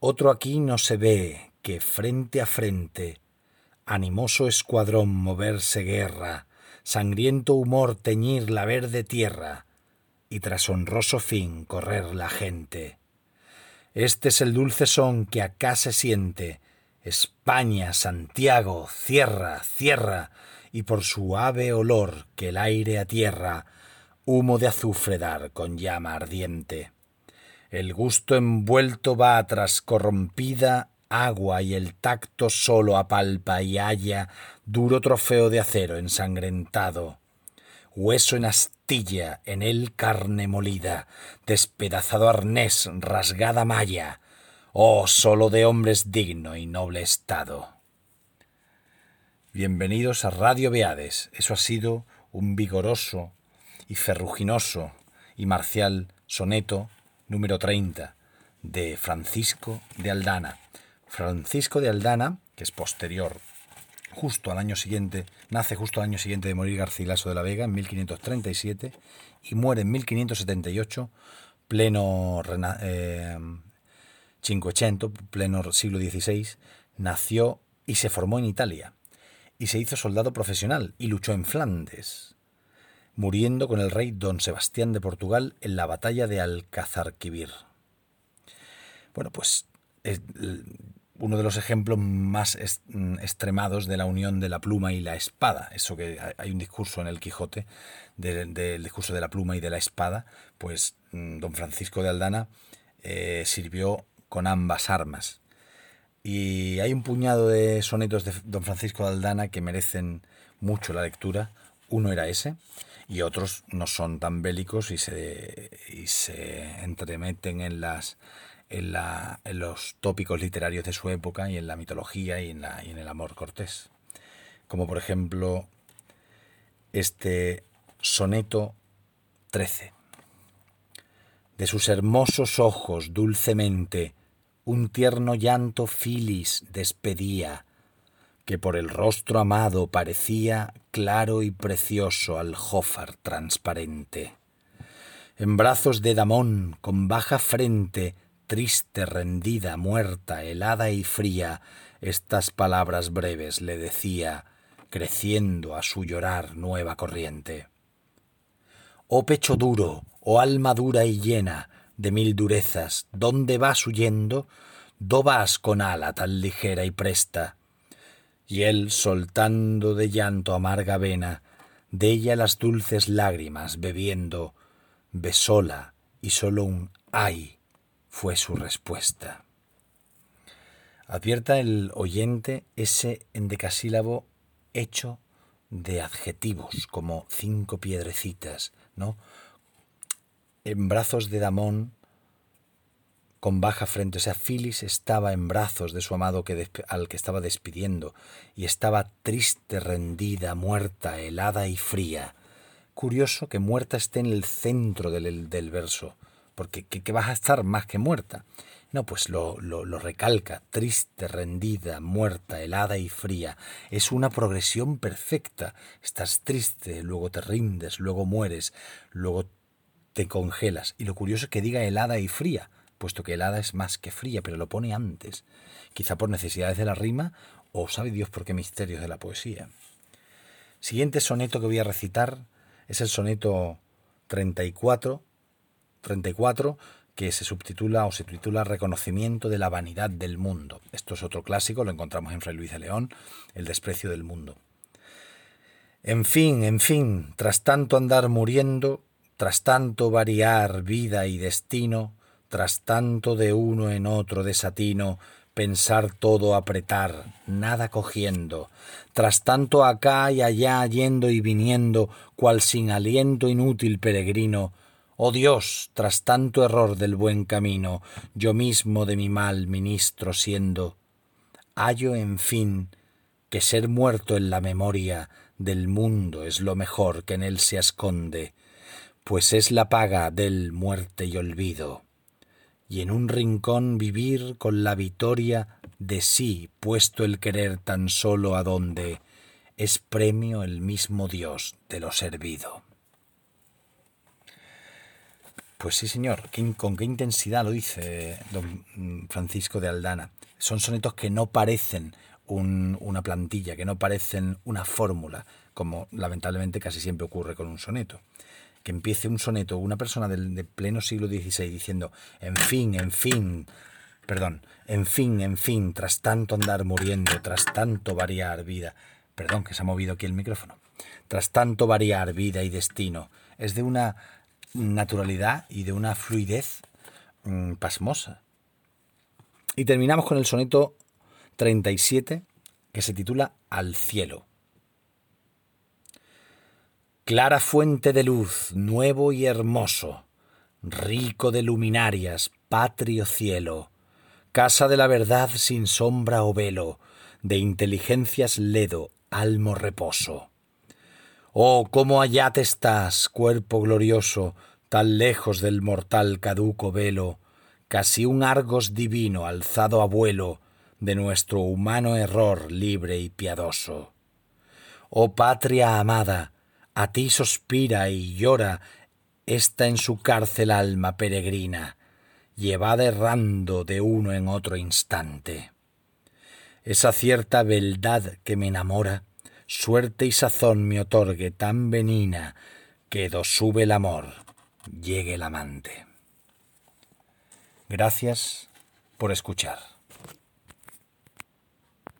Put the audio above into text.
Otro aquí no se ve que frente a frente, animoso escuadrón moverse guerra, sangriento humor teñir la verde tierra, y tras honroso fin correr la gente. Este es el dulce son que acá se siente, España, Santiago, cierra, cierra, y por suave olor que el aire atierra, humo de azufre dar con llama ardiente. El gusto envuelto va tras corrompida agua y el tacto solo apalpa y halla duro trofeo de acero ensangrentado. Hueso en astilla, en él carne molida, despedazado arnés, rasgada malla, oh solo de hombres digno y noble estado. Bienvenidos a Radio Beades. Eso ha sido un vigoroso y ferruginoso y marcial soneto número 30 de Francisco de Aldana. Francisco de Aldana, que es posterior, justo al año siguiente, nace justo al año siguiente de morir Garcilaso de la Vega en 1537 y muere en 1578, pleno eh, Cinquecento, pleno siglo XVI, nació y se formó en Italia y se hizo soldado profesional y luchó en Flandes, muriendo con el rey don Sebastián de Portugal en la batalla de Alcazarquivir. Bueno, pues es uno de los ejemplos más extremados de la unión de la pluma y la espada. Eso que hay un discurso en el Quijote del discurso de la pluma y de la espada, pues mm, don Francisco de Aldana eh, sirvió con ambas armas. Y hay un puñado de sonetos de don Francisco de Aldana que merecen mucho la lectura. Uno era ese, y otros no son tan bélicos y se, y se entremeten en, las, en, la, en los tópicos literarios de su época y en la mitología y en, la, y en el amor cortés. Como por ejemplo este soneto 13. De sus hermosos ojos dulcemente un tierno llanto filis despedía, que por el rostro amado parecía claro y precioso al jófar transparente. En brazos de Damón, con baja frente, triste, rendida, muerta, helada y fría, estas palabras breves le decía, creciendo a su llorar nueva corriente. Oh pecho duro, oh alma dura y llena, de mil durezas, ¿dónde vas huyendo? ¿Do vas con ala tan ligera y presta? Y él, soltando de llanto amarga vena, de ella las dulces lágrimas bebiendo, besóla y sólo un ay fue su respuesta. Advierta el oyente ese endecasílabo hecho de adjetivos, como cinco piedrecitas, ¿no? en brazos de Damón con baja frente. O sea, Filis estaba en brazos de su amado que al que estaba despidiendo y estaba triste, rendida, muerta, helada y fría. Curioso que muerta esté en el centro del, del verso, porque ¿qué, vas a estar más que muerta? No, pues lo, lo, lo, recalca, triste, rendida, muerta, helada y fría. Es una progresión perfecta. Estás triste, luego te rindes, luego mueres, luego te congelas. Y lo curioso es que diga helada y fría, puesto que helada es más que fría, pero lo pone antes, quizá por necesidades de la rima o sabe Dios por qué misterios de la poesía. Siguiente soneto que voy a recitar es el soneto 34, 34 que se subtitula o se titula Reconocimiento de la vanidad del mundo. Esto es otro clásico, lo encontramos en Fray Luis de León, El desprecio del mundo. En fin, en fin, tras tanto andar muriendo, tras tanto variar vida y destino, tras tanto de uno en otro desatino, pensar todo apretar, nada cogiendo, tras tanto acá y allá yendo y viniendo, cual sin aliento inútil peregrino, Oh Dios, tras tanto error del buen camino, yo mismo de mi mal ministro siendo, hallo en fin que ser muerto en la memoria del mundo es lo mejor que en él se esconde, pues es la paga del muerte y olvido, y en un rincón vivir con la victoria de sí puesto el querer tan solo a donde es premio el mismo Dios de lo servido. Pues sí, señor, con qué intensidad lo dice don Francisco de Aldana. Son sonetos que no parecen una plantilla, que no parecen una fórmula, como lamentablemente casi siempre ocurre con un soneto. Que empiece un soneto, una persona del pleno siglo XVI diciendo, en fin, en fin, perdón, en fin, en fin, tras tanto andar muriendo, tras tanto variar vida, perdón, que se ha movido aquí el micrófono, tras tanto variar vida y destino, es de una naturalidad y de una fluidez mm, pasmosa. Y terminamos con el soneto 37 que se titula Al cielo. Clara fuente de luz, nuevo y hermoso, rico de luminarias, patrio cielo, casa de la verdad sin sombra o velo, de inteligencias ledo, almo reposo. Oh, cómo allá te estás, cuerpo glorioso, tan lejos del mortal caduco velo, casi un Argos divino alzado a vuelo de nuestro humano error libre y piadoso. Oh patria amada, a ti suspira y llora esta en su cárcel alma peregrina, llevada errando de uno en otro instante. Esa cierta beldad que me enamora, suerte y sazón me otorgue tan benina, que do sube el amor, llegue el amante. Gracias por escuchar.